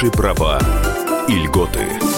Ваши права и льготы.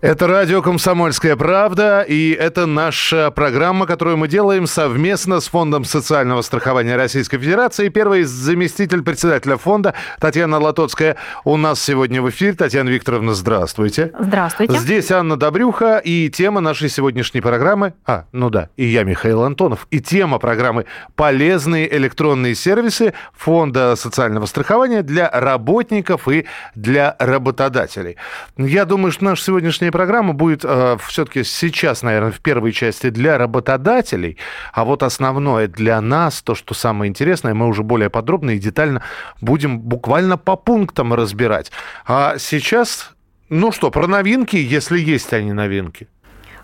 Это радио «Комсомольская правда», и это наша программа, которую мы делаем совместно с Фондом социального страхования Российской Федерации. Первый заместитель председателя фонда Татьяна Латоцкая у нас сегодня в эфире. Татьяна Викторовна, здравствуйте. Здравствуйте. Здесь Анна Добрюха, и тема нашей сегодняшней программы... А, ну да, и я, Михаил Антонов. И тема программы «Полезные электронные сервисы Фонда социального страхования для работников и для работодателей». Я думаю, что наша сегодняшняя сегодняшняя программа будет э, все-таки сейчас, наверное, в первой части для работодателей, а вот основное для нас, то, что самое интересное, мы уже более подробно и детально будем буквально по пунктам разбирать. А сейчас, ну что, про новинки, если есть они новинки.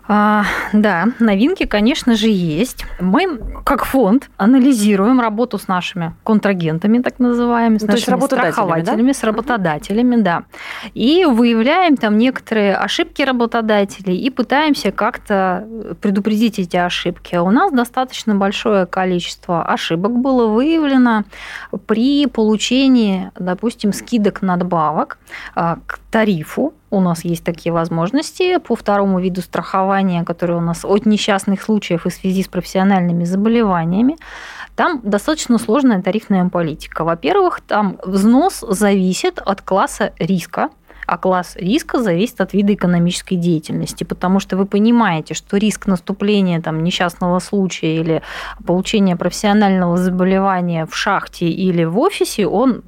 А, да, новинки, конечно же, есть. Мы, как фонд, анализируем работу с нашими контрагентами, так называемыми, с ну, нашими страхователями, да? с работодателями, да. И выявляем там некоторые ошибки работодателей и пытаемся как-то предупредить эти ошибки. У нас достаточно большое количество ошибок было выявлено при получении, допустим, скидок надбавок а, к тарифу у нас есть такие возможности по второму виду страхования, который у нас от несчастных случаев и в связи с профессиональными заболеваниями. Там достаточно сложная тарифная политика. Во-первых, там взнос зависит от класса риска, а класс риска зависит от вида экономической деятельности, потому что вы понимаете, что риск наступления там, несчастного случая или получения профессионального заболевания в шахте или в офисе, он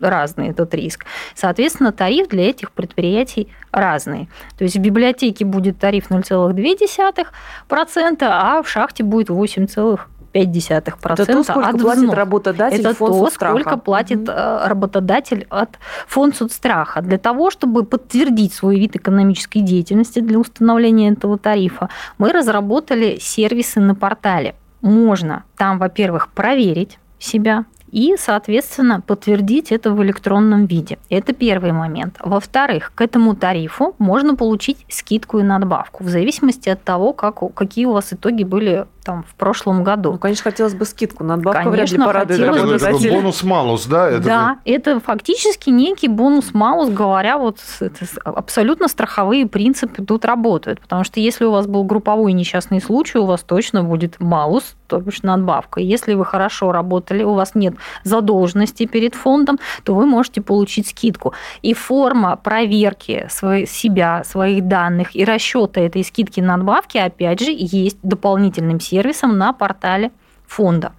разный этот риск. Соответственно, тариф для этих предприятий разный. То есть в библиотеке будет тариф 0,2%, а в шахте будет 8,5%. 0,5%. Это то, сколько от платит работодатель Это фонд то, соцстраха. сколько платит угу. работодатель от фонд соцстраха. Для того, чтобы подтвердить свой вид экономической деятельности для установления этого тарифа, мы разработали сервисы на портале. Можно там, во-первых, проверить себя, и, соответственно, подтвердить это в электронном виде. Это первый момент. Во-вторых, к этому тарифу можно получить скидку и надбавку в зависимости от того, как, какие у вас итоги были там в прошлом году. Ну, конечно, хотелось бы скидку. Надбавка конечно, вряд ли порадует работодателя. бонус-малус, да? Это да, же... это фактически некий бонус-малус, говоря, вот это абсолютно страховые принципы тут работают. Потому что если у вас был групповой несчастный случай, у вас точно будет малус, то бишь надбавка. Если вы хорошо работали, у вас нет задолженности перед фондом, то вы можете получить скидку. И форма проверки своей, себя, своих данных и расчета этой скидки надбавки, опять же, есть дополнительным сервисом на портале фонда.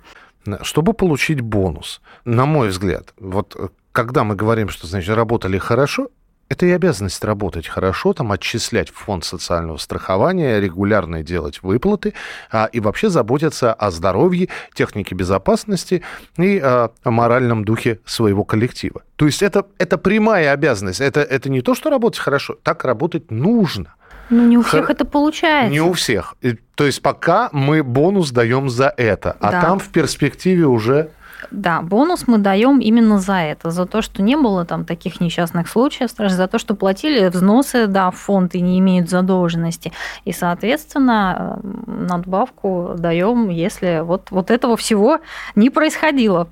Чтобы получить бонус, на мой взгляд, вот э, когда мы говорим, что значит работали хорошо, это и обязанность работать хорошо, там отчислять в фонд социального страхования, регулярно делать выплаты а, и вообще заботиться о здоровье, технике безопасности и а, о моральном духе своего коллектива. То есть это, это прямая обязанность. Это, это не то, что работать хорошо, так работать нужно. Ну, не у всех Хор... это получается. Не у всех. То есть пока мы бонус даем за это, а да. там в перспективе уже да, бонус мы даем именно за это, за то, что не было там таких несчастных случаев, за то, что платили взносы, да, в фонд и не имеют задолженности. И, соответственно, надбавку даем, если вот, вот этого всего не происходило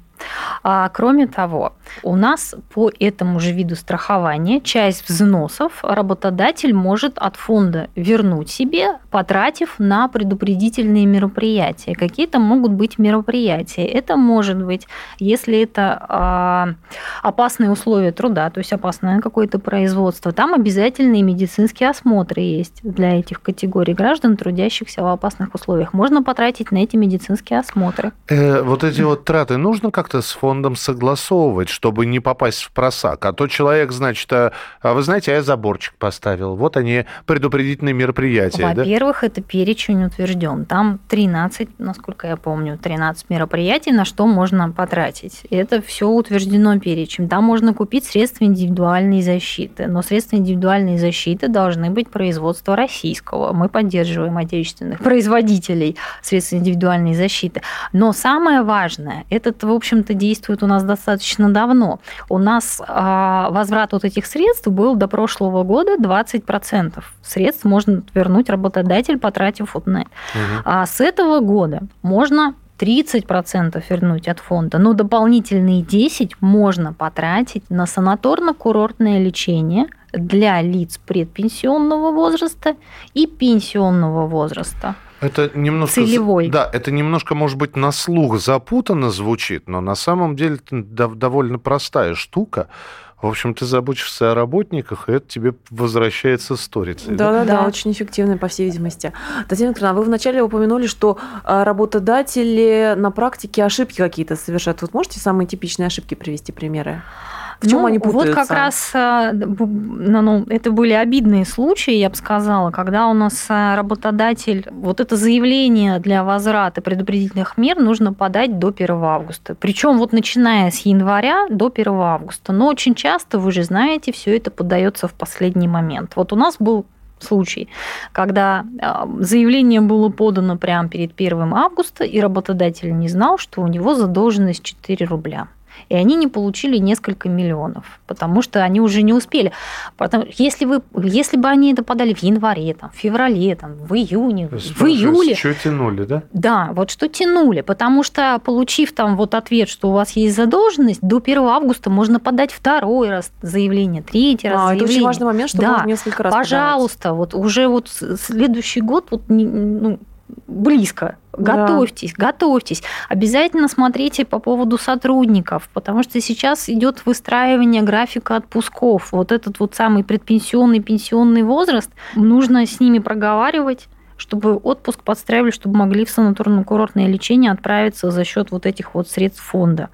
а, кроме того, у нас по этому же виду страхования часть взносов работодатель может от фонда вернуть себе, потратив на предупредительные мероприятия. Какие-то могут быть мероприятия. Это может быть, если это а, опасные условия труда, то есть опасное какое-то производство, там обязательные медицинские осмотры есть для этих категорий граждан, трудящихся в опасных условиях. Можно потратить на эти медицинские осмотры. Э, вот эти вот траты нужно как как-то с фондом согласовывать, чтобы не попасть в просак. А то человек, значит, а, а вы знаете, а я заборчик поставил. Вот они, предупредительные мероприятия. Во-первых, да? это перечень утвержден. Там 13, насколько я помню, 13 мероприятий, на что можно потратить. Это все утверждено перечень. Там можно купить средства индивидуальной защиты. Но средства индивидуальной защиты должны быть производства российского. Мы поддерживаем отечественных производителей средств индивидуальной защиты. Но самое важное, это, в общем, общем-то, действует у нас достаточно давно. У нас а, возврат вот этих средств был до прошлого года 20% средств можно вернуть работодатель, потратив вот на это. Угу. А с этого года можно 30% вернуть от фонда, но дополнительные 10% можно потратить на санаторно-курортное лечение для лиц предпенсионного возраста и пенсионного возраста. Это немножко... Целевой. Да, это немножко, может быть, на слух запутанно звучит, но на самом деле это довольно простая штука. В общем, ты заботишься о работниках, и это тебе возвращается сторицей. Да, да, да, да, очень эффективно, по всей видимости. Татьяна Викторовна, вы вначале упомянули, что а, работодатели на практике ошибки какие-то совершают. Вот можете самые типичные ошибки привести примеры? В чем ну, они путаются? Вот как раз э, ну, это были обидные случаи, я бы сказала, когда у нас э, работодатель вот это заявление для возврата предупредительных мер нужно подать до 1 августа. Причем вот начиная с января до 1 августа. Но очень часто, вы же знаете, все это подается в последний момент. Вот у нас был случай, когда э, заявление было подано прямо перед 1 августа, и работодатель не знал, что у него задолженность 4 рубля и они не получили несколько миллионов, потому что они уже не успели. Потому, если, вы, если бы они это подали в январе, там, в феврале, там, в июне, в июле... Что тянули, да? Да, вот что тянули, потому что, получив там вот ответ, что у вас есть задолженность, до 1 августа можно подать второй раз заявление, третий раз а, заявление. это очень важный момент, что да, несколько раз Пожалуйста, подавать. вот уже вот следующий год вот, ну, близко. Готовьтесь, да. готовьтесь. Обязательно смотрите по поводу сотрудников, потому что сейчас идет выстраивание графика отпусков. Вот этот вот самый предпенсионный, пенсионный возраст, нужно с ними проговаривать чтобы отпуск подстраивали, чтобы могли в санаторно-курортное лечение отправиться за счет вот этих вот средств фонда.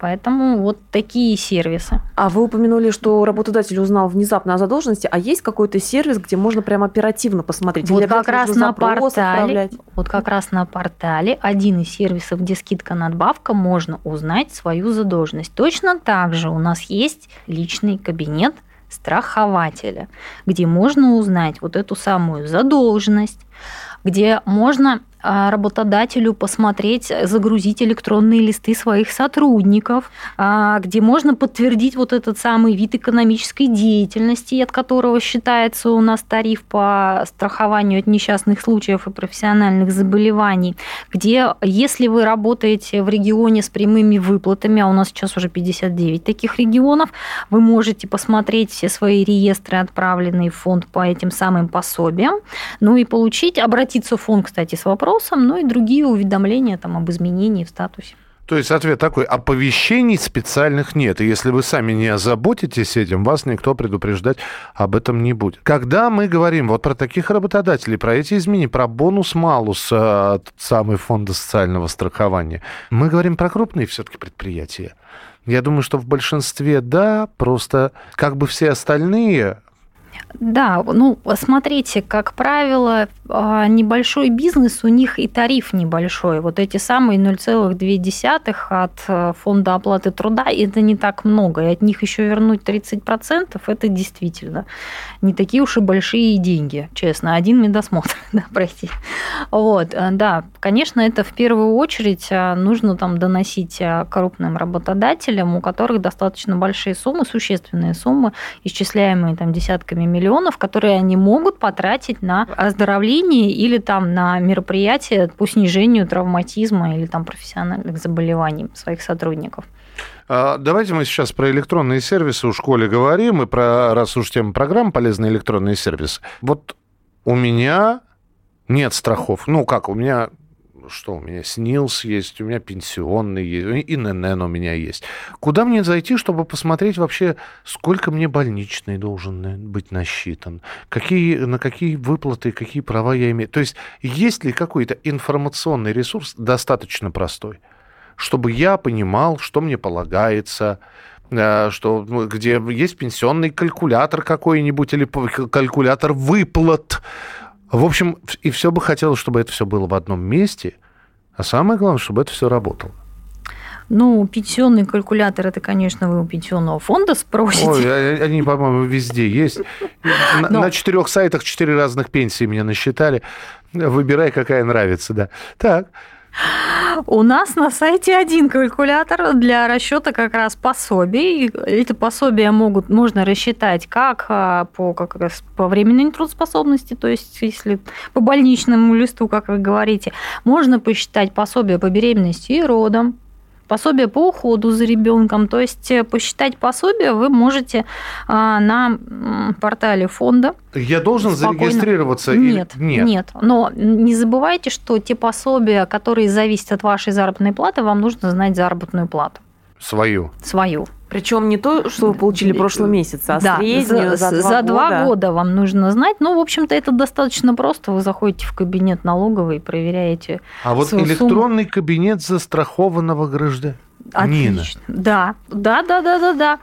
Поэтому вот такие сервисы. А вы упомянули, что работодатель узнал внезапно о задолженности, а есть какой-то сервис, где можно прямо оперативно посмотреть? Вот как раз на портале, вот как раз на портале один из сервисов, где скидка надбавка, можно узнать свою задолженность. Точно так же у нас есть личный кабинет страхователя, где можно узнать вот эту самую задолженность, где можно работодателю посмотреть, загрузить электронные листы своих сотрудников, а, где можно подтвердить вот этот самый вид экономической деятельности, от которого считается у нас тариф по страхованию от несчастных случаев и профессиональных заболеваний, где, если вы работаете в регионе с прямыми выплатами, а у нас сейчас уже 59 таких регионов, вы можете посмотреть все свои реестры, отправленные в фонд по этим самым пособиям, ну и получить, обратиться в фонд, кстати, с вопросом, запросом, ну и другие уведомления там, об изменении в статусе. То есть ответ такой, оповещений специальных нет. И если вы сами не озаботитесь этим, вас никто предупреждать об этом не будет. Когда мы говорим вот про таких работодателей, про эти изменения, про бонус-малус, э, самый фонда социального страхования, мы говорим про крупные все-таки предприятия. Я думаю, что в большинстве да, просто как бы все остальные да, ну, смотрите, как правило, а, небольшой бизнес, у них и тариф небольшой. Вот эти самые 0,2 от э, фонда оплаты труда, это не так много. И от них еще вернуть 30%, это действительно не такие уж и большие деньги, честно. Один медосмотр да, пройти. Вот, э, да, конечно, это в первую очередь э, нужно там доносить крупным работодателям, у которых достаточно большие суммы, существенные суммы, исчисляемые там десятками миллионов которые они могут потратить на оздоровление или там на мероприятия по снижению травматизма или там профессиональных заболеваний своих сотрудников. А, давайте мы сейчас про электронные сервисы у школе говорим, и про, раз уж тема программ полезные электронные сервисы. Вот у меня нет страхов. Ну, как, у меня что у меня, СНИЛС есть, у меня пенсионный есть, и ННН у меня есть. Куда мне зайти, чтобы посмотреть вообще, сколько мне больничный должен быть насчитан, какие, на какие выплаты, какие права я имею. То есть есть ли какой-то информационный ресурс достаточно простой, чтобы я понимал, что мне полагается, э, что ну, где есть пенсионный калькулятор какой-нибудь или калькулятор выплат, в общем, и все бы хотелось, чтобы это все было в одном месте, а самое главное, чтобы это все работало. Ну, пенсионный калькулятор, это, конечно, вы у пенсионного фонда спросите. Ой, а, они, по-моему, везде есть. На, Но... на четырех сайтах четыре разных пенсии меня насчитали. Выбирай, какая нравится, да. Так. У нас на сайте один калькулятор для расчета как раз пособий. Эти пособия могут, можно рассчитать как а, по, как раз по временной нетрудоспособности, то есть если по больничному листу, как вы говорите, можно посчитать пособие по беременности и родам, пособие по уходу за ребенком. То есть э, посчитать пособие вы можете а, на портале фонда. Я должен спокойно... зарегистрироваться? Нет, или... нет, нет. Но не забывайте, что те пособия, которые зависят от вашей заработной платы, вам нужно знать заработную плату. Свою. Свою. Причем не то, что вы получили прошлый месяц, а да, среднюю за, за, два, за два года. года вам нужно знать. Ну, в общем-то, это достаточно просто. Вы заходите в кабинет налоговый и проверяете. А вот электронный сумму. кабинет застрахованного гражданина. Отлично. Да, да, да, да, да, да.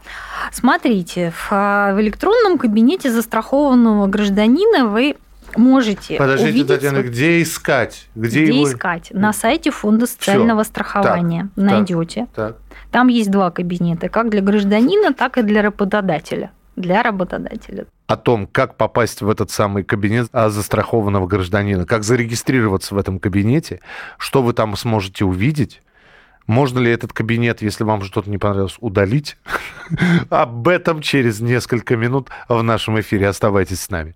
Смотрите, в, а, в электронном кабинете застрахованного гражданина вы можете Подождите, увидеть... Татьяна, где искать? Где, где его... искать? На сайте Фонда социального Всё. страхования так, найдете. Так, так. Там есть два кабинета, как для гражданина, так и для работодателя. Для работодателя. О том, как попасть в этот самый кабинет а, застрахованного гражданина, как зарегистрироваться в этом кабинете, что вы там сможете увидеть, можно ли этот кабинет, если вам что-то не понравилось, удалить? Об этом через несколько минут в нашем эфире. Оставайтесь с нами.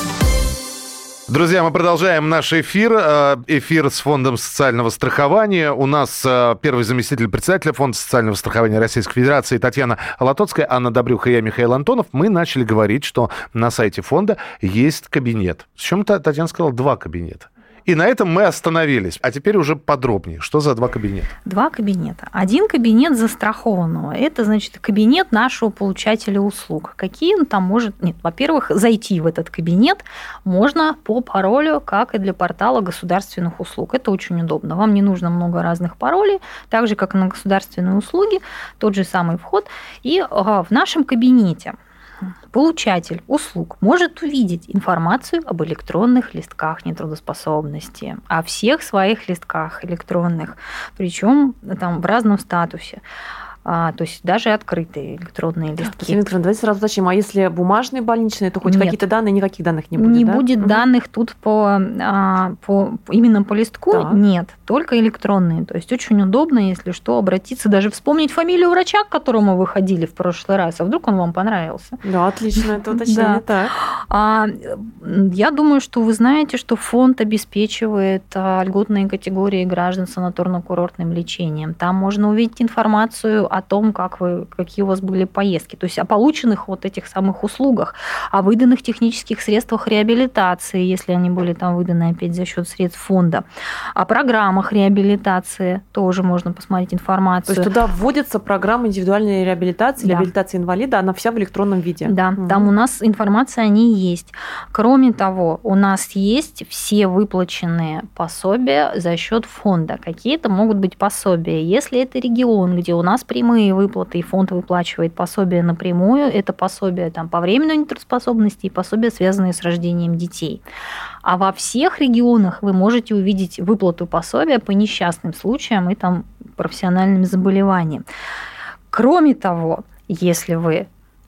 Друзья, мы продолжаем наш эфир. Э, эфир с Фондом социального страхования. У нас э, первый заместитель председателя Фонда социального страхования Российской Федерации Татьяна Латоцкая, Анна Добрюха и я, Михаил Антонов. Мы начали говорить, что на сайте фонда есть кабинет. С чем Татьяна сказала, два кабинета. И на этом мы остановились. А теперь уже подробнее. Что за два кабинета? Два кабинета. Один кабинет застрахованного. Это, значит, кабинет нашего получателя услуг. Какие он там может... Нет, во-первых, зайти в этот кабинет можно по паролю, как и для портала государственных услуг. Это очень удобно. Вам не нужно много разных паролей, так же, как на государственные услуги, тот же самый вход. И а, в нашем кабинете Получатель услуг может увидеть информацию об электронных листках нетрудоспособности, о всех своих листках электронных, причем там в разном статусе а, то есть даже открытые электронные листки. Елена давайте сразу уточним, а если бумажные больничные, то хоть какие-то данные, никаких данных не будет, Не да? будет угу. данных тут по, а, по именно по листку, да. нет, только электронные. То есть очень удобно, если что, обратиться, даже вспомнить фамилию врача, к которому вы ходили в прошлый раз, а вдруг он вам понравился. Да, отлично, это уточнение. Да. Так. А, я думаю, что вы знаете, что фонд обеспечивает а, льготные категории граждан санаторно-курортным лечением. Там можно увидеть информацию о том, как вы, какие у вас были поездки, то есть о полученных вот этих самых услугах, о выданных технических средствах реабилитации, если они были там выданы опять за счет средств фонда, о программах реабилитации тоже можно посмотреть информацию. То есть туда вводится программа индивидуальной реабилитации, да. реабилитации инвалида, она вся в электронном виде. Да, угу. там у нас информация о ней есть. Кроме того, у нас есть все выплаченные пособия за счет фонда. Какие-то могут быть пособия. Если это регион, где у нас при прямые выплаты, и фонд выплачивает пособие напрямую. Это пособие там, по временной нетрудоспособности и пособие, связанные с рождением детей. А во всех регионах вы можете увидеть выплату пособия по несчастным случаям и там, профессиональным заболеваниям. Кроме того, если вы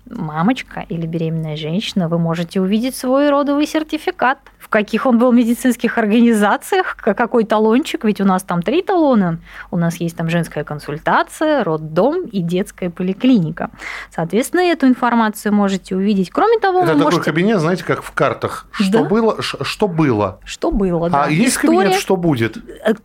мамочка или беременная женщина, вы можете увидеть свой родовый сертификат каких он был в медицинских организациях, какой талончик, ведь у нас там три талона. У нас есть там женская консультация, роддом и детская поликлиника. Соответственно, эту информацию можете увидеть. Кроме того, Это вы такой можете... кабинет, знаете, как в картах. Что да? было, что было. Что было, да. А есть История... кабинет, что будет?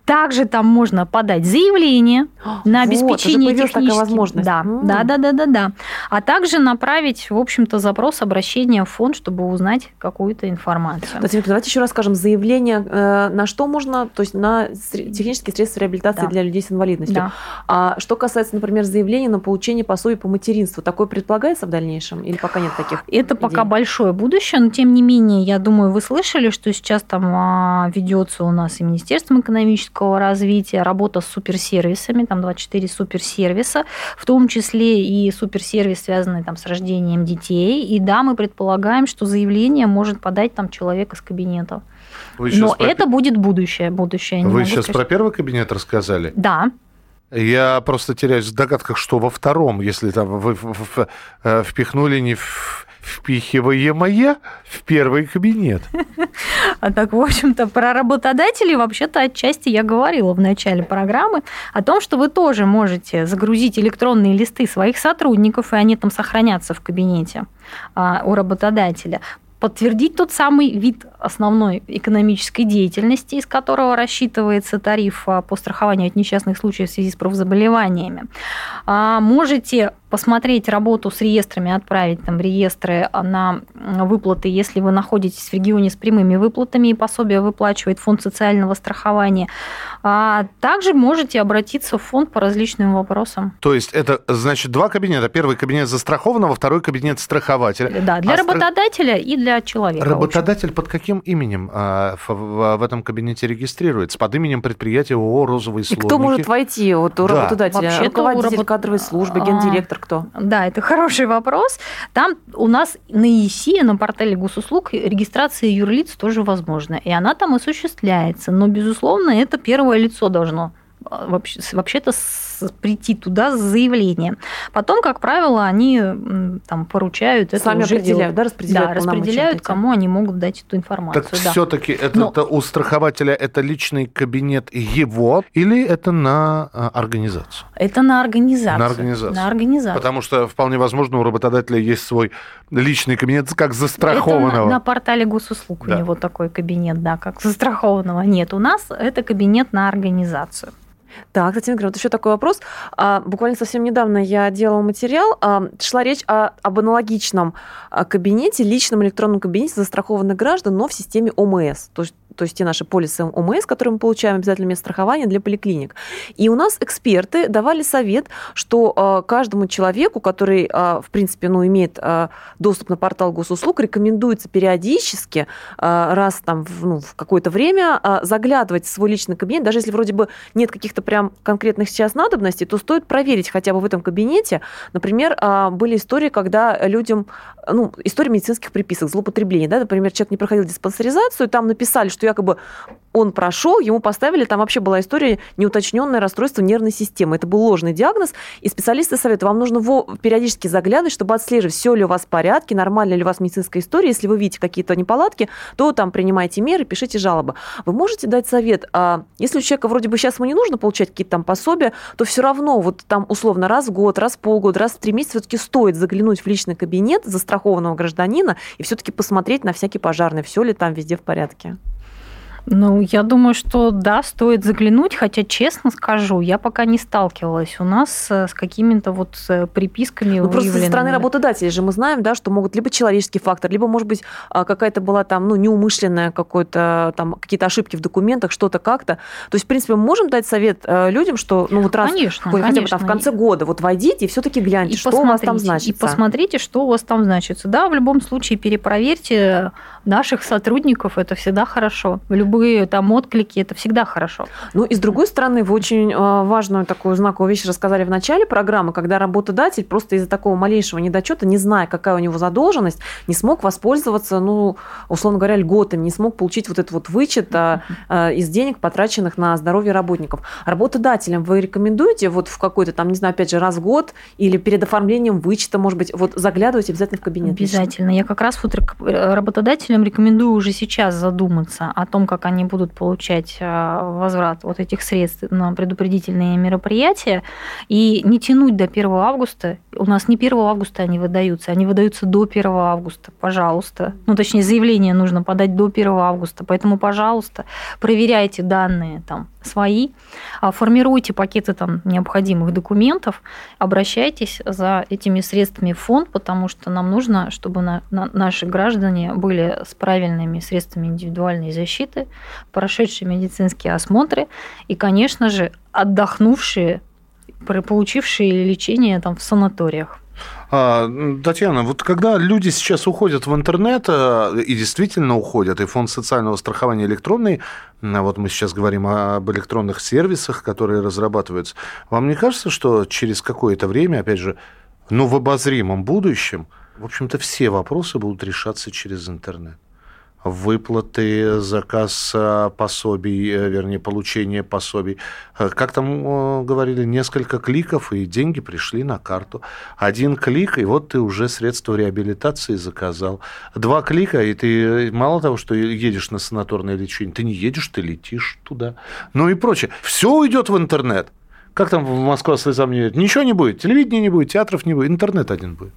Также там можно подать заявление на обеспечение вот, технических... такая возможность. Да, да, да, да, да, да. А также направить, в общем-то, запрос обращения в фонд, чтобы узнать какую-то информацию. Татьяна, Давайте еще раз скажем, заявление э, на что можно, то есть на технические средства реабилитации да. для людей с инвалидностью. Да. А что касается, например, заявления на получение пособия по материнству, такое предполагается в дальнейшем или пока нет таких? Это идей? пока большое будущее, но тем не менее, я думаю, вы слышали, что сейчас там а, ведется у нас и Министерством экономического развития работа с суперсервисами, там 24 суперсервиса, в том числе и суперсервис, связанный там с рождением детей. И да, мы предполагаем, что заявление может подать там человек из кабинета. Но про... это будет будущее. будущее. Вы сейчас сказать. про первый кабинет рассказали? Да. Я просто теряюсь в догадках, что во втором, если там вы э, впихнули не в впихиваемое в первый кабинет. А так, в общем-то, про работодателей вообще-то отчасти я говорила в начале программы о том, что вы тоже можете загрузить электронные листы своих сотрудников, и они там сохранятся в кабинете а, у работодателя подтвердить тот самый вид основной экономической деятельности, из которого рассчитывается тариф а, по страхованию от несчастных случаев в связи с профзаболеваниями. А, можете посмотреть работу с реестрами, отправить там в реестры на выплаты, если вы находитесь в регионе с прямыми выплатами и пособие выплачивает фонд социального страхования. А также можете обратиться в фонд по различным вопросам. То есть это значит два кабинета. Первый кабинет застрахованного, второй кабинет страхователя. Да, для а работодателя стра... и для человека. Работодатель под каким именем а, в, этом кабинете регистрируется? Под именем предприятия ООО «Розовые слоники». И кто может войти вот, у да. работодателя? Вообще Руководитель работ... кадровой службы, гендиректор кто? Да, это хороший вопрос. Там у нас на ИСИ, на портале госуслуг, регистрация юрлиц тоже возможна. И она там осуществляется. Но, безусловно, это первое лицо должно вообще-то прийти туда с заявлением. Потом, как правило, они там поручают это Сами уже определяют, да, распределяют, да, распределяют кому они могут дать эту информацию. Так да. все-таки это, Но... это у страхователя это личный кабинет его или это на а, организацию? Это на организацию. На организацию. На организацию. Потому что вполне возможно у работодателя есть свой личный кабинет как застрахованного. Это на, на портале госуслуг да. у него такой кабинет, да, как застрахованного. Нет, у нас это кабинет на организацию. Так, Татьяна Игоревна, вот еще такой вопрос. А, буквально совсем недавно я делала материал. А, шла речь о, об аналогичном а, кабинете, личном электронном кабинете застрахованных граждан, но в системе ОМС. То есть то есть те наши полисы ОМС, которые мы получаем обязательно место страхования для поликлиник. И у нас эксперты давали совет, что э, каждому человеку, который, э, в принципе, ну, имеет э, доступ на портал госуслуг, рекомендуется периодически, раз там в, ну, в какое-то время заглядывать в свой личный кабинет, даже если вроде бы нет каких-то прям конкретных сейчас надобностей, то стоит проверить хотя бы в этом кабинете. Например, были истории, когда людям, ну, история медицинских приписок, злоупотребления, да, например, человек не проходил диспансеризацию, там написали, что якобы он прошел, ему поставили, там вообще была история неуточненное расстройство нервной системы. Это был ложный диагноз, и специалисты советуют, вам нужно периодически заглядывать, чтобы отслеживать, все ли у вас в порядке, нормально ли у вас медицинская история. Если вы видите какие-то неполадки, то там принимайте меры, пишите жалобы. Вы можете дать совет, а если у человека вроде бы сейчас ему не нужно получать какие-то там пособия, то все равно вот там условно раз в год, раз в полгода, раз в три месяца все-таки стоит заглянуть в личный кабинет застрахованного гражданина и все-таки посмотреть на всякий пожарный, все ли там везде в порядке. Ну, я думаю, что да, стоит заглянуть, хотя, честно скажу, я пока не сталкивалась у нас э, с какими-то вот э, приписками Ну, просто со стороны работодателей же мы знаем, да, что могут либо человеческий фактор, либо, может быть, а, какая-то была там, ну, неумышленная какой-то, там, какие-то ошибки в документах, что-то как-то. То есть, в принципе, мы можем дать совет э, людям, что, ну, вот раз, конечно, хотя конечно. бы там в конце года, вот войдите и все-таки гляньте, и что у вас там значится. И посмотрите, что у вас там значится. Да, в любом случае перепроверьте наших сотрудников, это всегда хорошо. Любые там отклики, это всегда хорошо. Ну и с другой стороны, вы очень а, важную такую знаковую вещь рассказали в начале программы, когда работодатель просто из-за такого малейшего недочета, не зная, какая у него задолженность, не смог воспользоваться, ну, условно говоря, льготами, не смог получить вот этот вот вычет а, а, из денег, потраченных на здоровье работников. Работодателям вы рекомендуете вот в какой-то там, не знаю, опять же, раз в год или перед оформлением вычета, может быть, вот заглядывать обязательно в кабинет? Обязательно. Я как раз вот работодателям рекомендую уже сейчас задуматься о том, как они будут получать э, возврат вот этих средств на предупредительные мероприятия, и не тянуть до 1 августа. У нас не 1 августа они выдаются, они выдаются до 1 августа, пожалуйста. Ну, точнее, заявление нужно подать до 1 августа, поэтому, пожалуйста, проверяйте данные там свои, а, формируйте пакеты там необходимых документов, обращайтесь за этими средствами в фонд, потому что нам нужно, чтобы на, на, наши граждане были с правильными средствами индивидуальной защиты, прошедшие медицинские осмотры и, конечно же, отдохнувшие, получившие лечение там в санаториях. А, Татьяна, вот когда люди сейчас уходят в интернет, э, и действительно уходят, и фонд социального страхования электронный, вот мы сейчас говорим об электронных сервисах, которые разрабатываются, вам не кажется, что через какое-то время, опять же, ну, в обозримом будущем, в общем-то, все вопросы будут решаться через интернет? Выплаты, заказ э, пособий, э, вернее, получение пособий. Э, как там говорили, несколько кликов, и деньги пришли на карту. Один клик, и вот ты уже средства реабилитации заказал. Два клика, и ты мало того, что едешь на санаторное лечение, ты не едешь, ты летишь туда. Ну и прочее. Все уйдет в интернет. Как там в Москва слезам не Ничего не будет. Телевидения не будет, театров не будет, интернет один будет.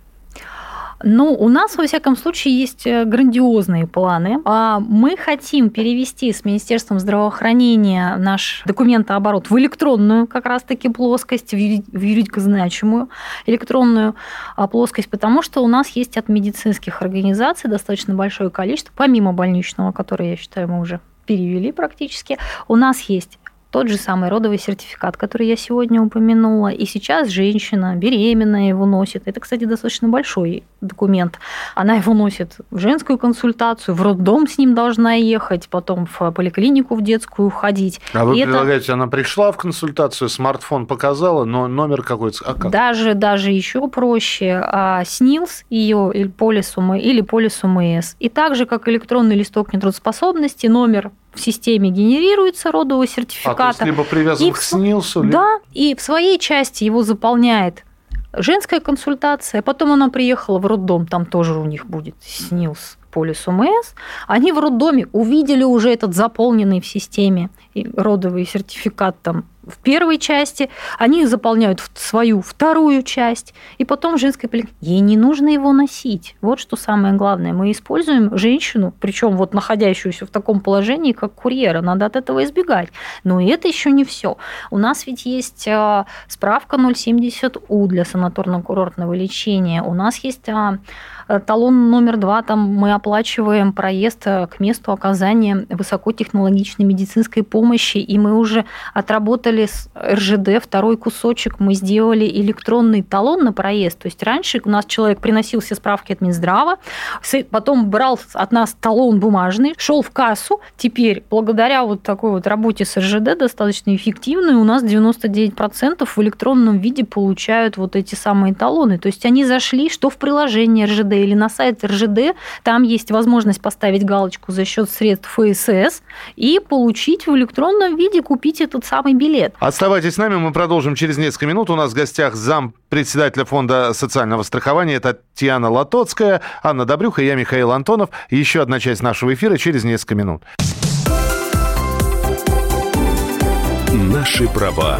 Ну, у нас, во всяком случае, есть э, грандиозные планы. А мы хотим перевести с Министерством здравоохранения наш документооборот в электронную как раз-таки плоскость, в юридико значимую электронную а, плоскость, потому что у нас есть от медицинских организаций достаточно большое количество, помимо больничного, которое, я считаю, мы уже перевели практически, у нас есть тот же самый родовый сертификат, который я сегодня упомянула. И сейчас женщина беременная его носит. Это, кстати, достаточно большой документ. Она его носит в женскую консультацию, в роддом с ним должна ехать, потом в поликлинику в детскую ходить. А вы и предлагаете, это... она пришла в консультацию, смартфон показала, но номер какой-то... А как? Даже, даже еще проще. А, СНИЛС ее или полис, или полис УМС. И так же, как электронный листок нетрудоспособности, номер в системе генерируется родового сертификата. А, то есть либо привязан и к СНИЛСу? Либо... Да, и в своей части его заполняет женская консультация, потом она приехала в роддом, там тоже у них будет СНИЛС полис УМС, они в роддоме увидели уже этот заполненный в системе родовый сертификат там в первой части, они заполняют свою вторую часть, и потом в женской поликлинике. Ей не нужно его носить. Вот что самое главное. Мы используем женщину, причем вот находящуюся в таком положении, как курьера. Надо от этого избегать. Но это еще не все. У нас ведь есть а, справка 070У для санаторно-курортного лечения. У нас есть а, талон номер два, там мы оплачиваем проезд э, к месту оказания высокотехнологичной медицинской помощи, и мы уже отработали с РЖД второй кусочек, мы сделали электронный талон на проезд. То есть раньше у нас человек приносил все справки от Минздрава, потом брал от нас талон бумажный, шел в кассу. Теперь, благодаря вот такой вот работе с РЖД, достаточно эффективной, у нас 99% в электронном виде получают вот эти самые талоны. То есть они зашли, что в приложение РЖД или на сайт РЖД, там есть возможность поставить галочку за счет средств ФСС и получить в электронном виде, купить этот самый билет. Оставайтесь с нами, мы продолжим через несколько минут. У нас в гостях зам председателя фонда социального страхования Татьяна Латоцкая, Анна Добрюха я, Михаил Антонов. Еще одна часть нашего эфира через несколько минут. Наши права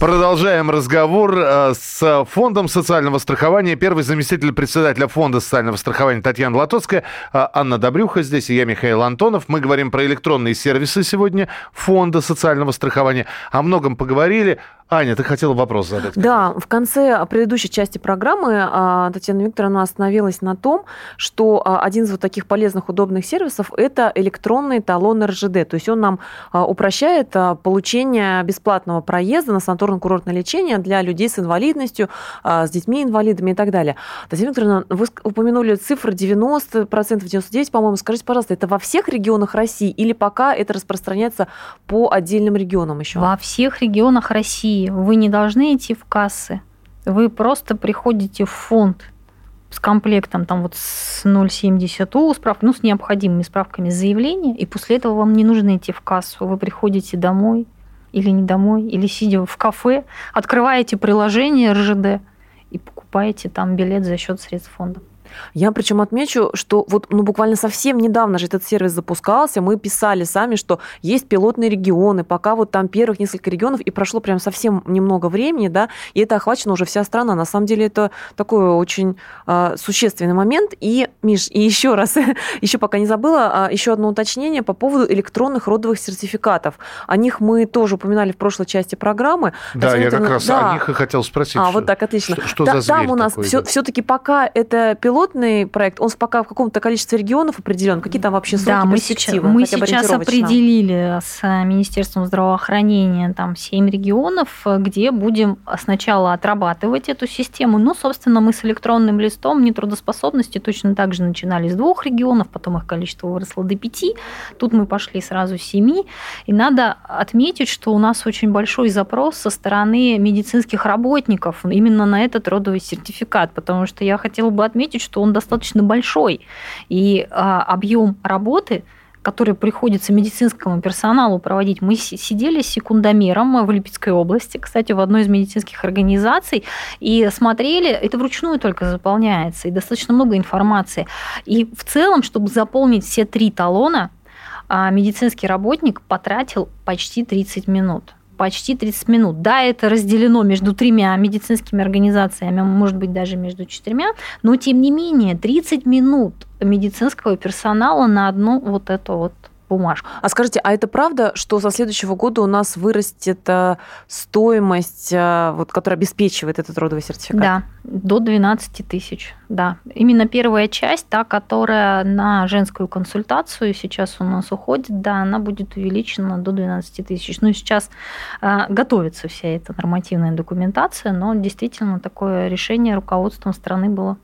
Продолжаем разговор э, с Фондом социального страхования. Первый заместитель председателя Фонда социального страхования Татьяна Латоцкая, э, Анна Добрюха здесь, и я Михаил Антонов. Мы говорим про электронные сервисы сегодня Фонда социального страхования. О многом поговорили. Аня, ты хотела вопрос задать? Да, в конце предыдущей части программы а, Татьяна Викторовна остановилась на том, что а, один из вот таких полезных, удобных сервисов – это электронный талон РЖД. То есть он нам а, упрощает получение бесплатного проезда на санаторно-курортное лечение для людей с инвалидностью, с детьми-инвалидами и так далее. Татьяна Викторовна, вы упомянули цифры 90%, 99%, по-моему. Скажите, пожалуйста, это во всех регионах России или пока это распространяется по отдельным регионам еще? Во всех регионах России вы не должны идти в кассы. Вы просто приходите в фонд с комплектом там вот с 0,70У справ, ну, с необходимыми справками заявления, и после этого вам не нужно идти в кассу. Вы приходите домой или не домой, или сидя в кафе, открываете приложение РЖД и покупаете там билет за счет средств фонда. Я причем отмечу, что вот ну, буквально совсем недавно же этот сервис запускался, мы писали сами, что есть пилотные регионы, пока вот там первых несколько регионов, и прошло прям совсем немного времени, да, и это охвачена уже вся страна. На самом деле это такой очень э, существенный момент. И, Миш, и еще раз, еще пока не забыла, а, еще одно уточнение по поводу электронных родовых сертификатов. О них мы тоже упоминали в прошлой части программы. Да, я как раз да. о них и хотел спросить. А, вот так, отлично. Что, что да, за Там у нас все, все-таки пока это пилот пилотный проект, он пока в каком-то количестве регионов определен? Какие там вообще сроки, да, мы перспективы? Мы сейчас определили с Министерством здравоохранения там 7 регионов, где будем сначала отрабатывать эту систему. Ну, собственно, мы с электронным листом нетрудоспособности точно так же начинали с двух регионов, потом их количество выросло до пяти. Тут мы пошли сразу с семи. И надо отметить, что у нас очень большой запрос со стороны медицинских работников именно на этот родовый сертификат, потому что я хотела бы отметить, что он достаточно большой. И а, объем работы который приходится медицинскому персоналу проводить. Мы сидели с секундомером в Липецкой области, кстати, в одной из медицинских организаций, и смотрели, это вручную только заполняется, и достаточно много информации. И в целом, чтобы заполнить все три талона, а, медицинский работник потратил почти 30 минут почти 30 минут. Да, это разделено между тремя медицинскими организациями, может быть, даже между четырьмя, но тем не менее 30 минут медицинского персонала на одну вот эту вот бумажку. А скажите, а это правда, что со следующего года у нас вырастет э, стоимость, э, вот, которая обеспечивает этот родовый сертификат? Да, до 12 тысяч, да. Именно первая часть, та, которая на женскую консультацию сейчас у нас уходит, да, она будет увеличена до 12 тысяч. Ну, сейчас э, готовится вся эта нормативная документация, но действительно такое решение руководством страны было.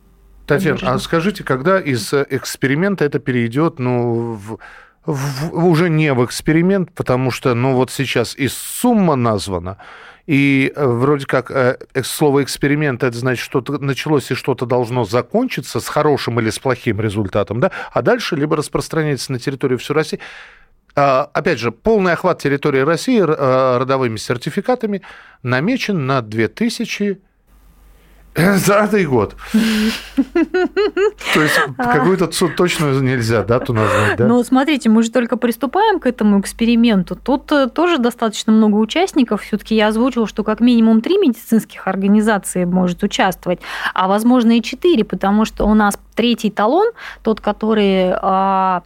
Татьяна, а скажите, когда из эксперимента это перейдет ну, в в, уже не в эксперимент, потому что, ну вот сейчас и сумма названа, и э, вроде как э, слово эксперимент это значит, что-то началось и что-то должно закончиться с хорошим или с плохим результатом, да, а дальше либо распространяется на территорию всей России. А, опять же, полный охват территории России э, родовыми сертификатами намечен на 2000 За год. То есть какую-то точную нельзя дату назвать, да? Ну, смотрите, мы же только приступаем к этому эксперименту. Тут э, тоже достаточно много участников. Все-таки я озвучила, что как минимум три медицинских организации может участвовать, а возможно и четыре, потому что у нас третий талон, тот, который, а,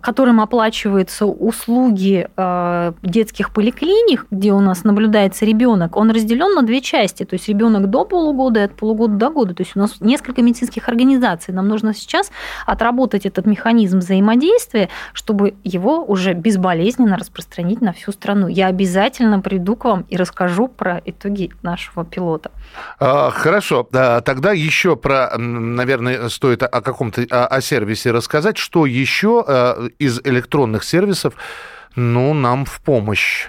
которым оплачиваются услуги а, детских поликлиник, где у нас наблюдается ребенок, он разделен на две части. То есть ребенок до полугода и от полугода до года. То есть у нас несколько медицинских организаций. Нам нужно сейчас отработать этот механизм взаимодействия, чтобы его уже безболезненно распространить на всю страну. Я обязательно приду к вам и расскажу про итоги нашего пилота. А, хорошо. Тогда еще про, наверное, стоит о каком-то о, о сервисе рассказать. Что еще э, из электронных сервисов ну, нам в помощь?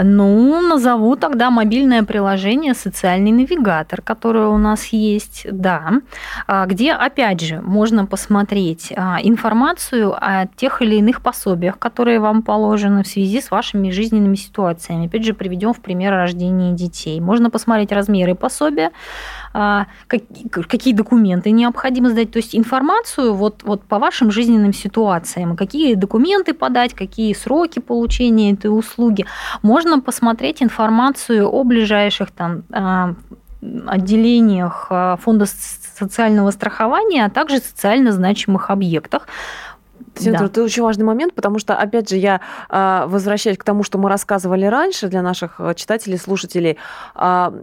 Ну, назову тогда мобильное приложение «Социальный навигатор», которое у нас есть, да, а, где, опять же, можно посмотреть а, информацию о тех или иных пособиях, которые вам положены в связи с вашими жизненными ситуациями. Опять же, приведем в пример рождения детей. Можно посмотреть размеры пособия, какие документы необходимо сдать, то есть информацию вот, вот по вашим жизненным ситуациям, какие документы подать, какие сроки получения этой услуги. Можно посмотреть информацию о ближайших там а, отделениях а, фонда социального страхования, а также социально значимых объектах. Синтра, да. это очень важный момент, потому что, опять же, я а, возвращаюсь к тому, что мы рассказывали раньше для наших а, читателей, слушателей. А,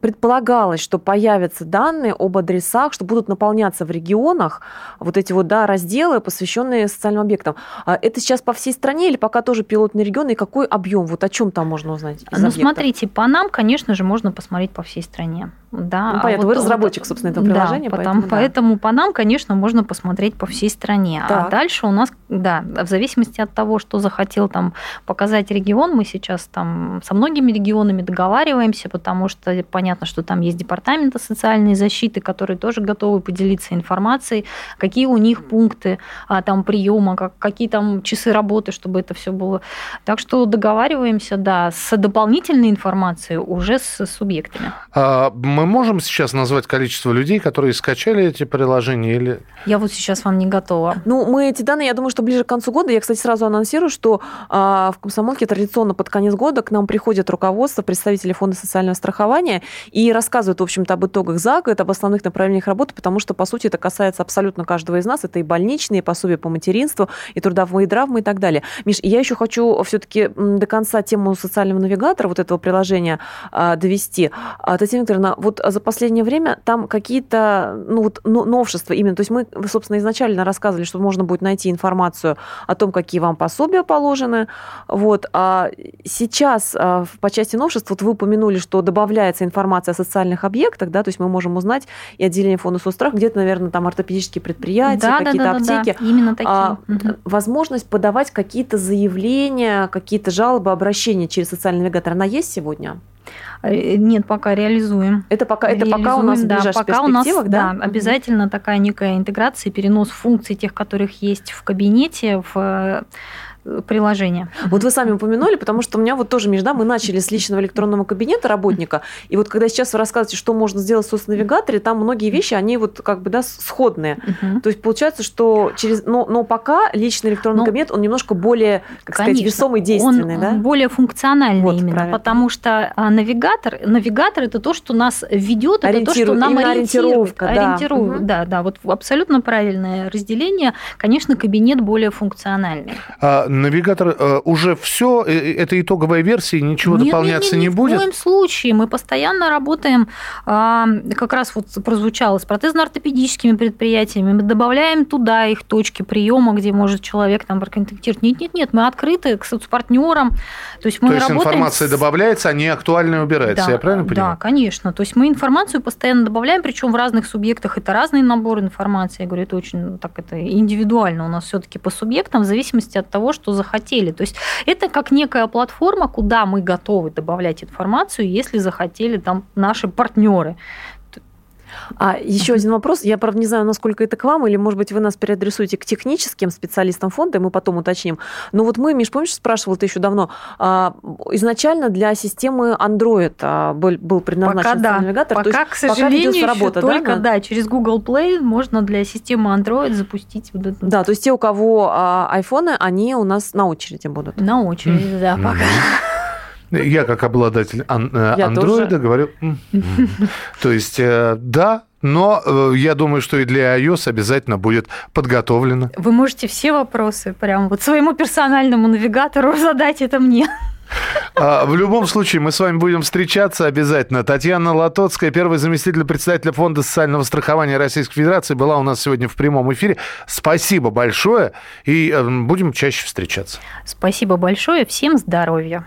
предполагалось, что появятся данные об адресах, что будут наполняться в регионах вот эти вот да, разделы, посвященные социальным объектам. Это сейчас по всей стране или пока тоже пилотные регионы? И какой объем? Вот о чем там можно узнать? Ну, смотрите, по нам, конечно же, можно посмотреть по всей стране. Да, ну, понятно, а вот, вы разработчик, собственно, этого приложения. Да, поэтому, поэтому да. по нам, конечно, можно посмотреть по всей стране. А так. А дальше у нас, да, в зависимости от того, что захотел там показать регион, мы сейчас там со многими регионами договариваемся, потому что понятно, что там есть департаменты социальной защиты, которые тоже готовы поделиться информацией, какие у них пункты а, там приема, как, какие там часы работы, чтобы это все было. Так что договариваемся, да, с дополнительной информацией уже с субъектами. А, мы мы можем сейчас назвать количество людей, которые скачали эти приложения или... Я вот сейчас вам не готова. Ну, мы эти данные, я думаю, что ближе к концу года, я, кстати, сразу анонсирую, что а, в Комсомолке традиционно под конец года к нам приходит руководство, представители Фонда социального страхования и рассказывают, в общем-то, об итогах за год, об основных направлениях работы, потому что, по сути, это касается абсолютно каждого из нас. Это и больничные, и пособия по материнству, и трудовые травмы и так далее. Миш, я еще хочу все-таки до конца тему социального навигатора, вот этого приложения, а, довести. А, Татьяна Викторовна, вот за последнее время там какие-то ну, вот, новшества именно. То есть мы, собственно, изначально рассказывали, что можно будет найти информацию о том, какие вам пособия положены. Вот. А сейчас а, по части новшеств, вот вы упомянули, что добавляется информация о социальных объектах, да, то есть мы можем узнать и отделение фонда соцстрах, где-то, наверное, там ортопедические предприятия, да, какие-то да, да, аптеки. Да, именно такие. А, угу. Возможность подавать какие-то заявления, какие-то жалобы, обращения через социальный навигатор, она есть сегодня? Э, нет, пока реализуем. Это пока, это пока у нас да, пока у нас, да? да, обязательно такая некая интеграция, перенос функций тех, которых есть в кабинете, в приложения. Вот вы сами упомянули, потому что у меня вот тоже межда мы начали с личного электронного кабинета работника, и вот когда сейчас вы рассказываете, что можно сделать в соцнавигаторе, там многие вещи, они вот как бы, да, сходные. Угу. То есть получается, что через... Но, но пока личный электронный ну, кабинет, он немножко более, как конечно, сказать, весомый, действенный, он да? более функциональный вот, именно, правильно. потому что а, навигатор, навигатор это то, что нас ведет, это то, что нам ориентирует. Да. Ориентирует, угу. да, да, вот абсолютно правильное разделение. Конечно, кабинет более функциональный. А навигатор э, уже все, э, э, это итоговая версия, ничего нет, дополняться нет, нет, не будет? Ни в коем случае. Мы постоянно работаем, как раз вот прозвучало, с протезно-ортопедическими предприятиями. Мы добавляем туда их точки приема, где может человек там проконтактировать. Нет, нет, нет, мы открыты к соцпартнерам. То есть мы То есть информация с... добавляется, а не актуальная убирается, да, я правильно понимаю? Да, конечно. То есть мы информацию постоянно добавляем, причем в разных субъектах это разный набор информации. Я говорю, это очень так это индивидуально у нас все-таки по субъектам, в зависимости от того, что захотели. То есть это как некая платформа, куда мы готовы добавлять информацию, если захотели там наши партнеры. А еще один вопрос. Я, правда, не знаю, насколько это к вам, или, может быть, вы нас переадресуете к техническим специалистам фонда, и мы потом уточним. Но вот мы, Миш, помнишь, спрашивал ты еще давно, а, изначально для системы Android а, был, был предназначен пока да. навигатор. Пока, то есть, к сожалению, пока работа, еще только, да, да, через Google Play можно для системы Android запустить вот это. Да, то есть те, у кого а, айфоны, они у нас на очереди будут. На очереди, да, пока. Я как обладатель э, андроида говорю. То есть, э, да, но э, я думаю, что и для iOS обязательно будет подготовлено. Вы можете все вопросы прям вот своему персональному навигатору задать это мне. А, в любом случае, мы с вами будем встречаться обязательно. Татьяна Латоцкая, первый заместитель председателя Фонда социального страхования Российской Федерации, была у нас сегодня в прямом эфире. Спасибо большое, и будем чаще встречаться. Спасибо большое, всем здоровья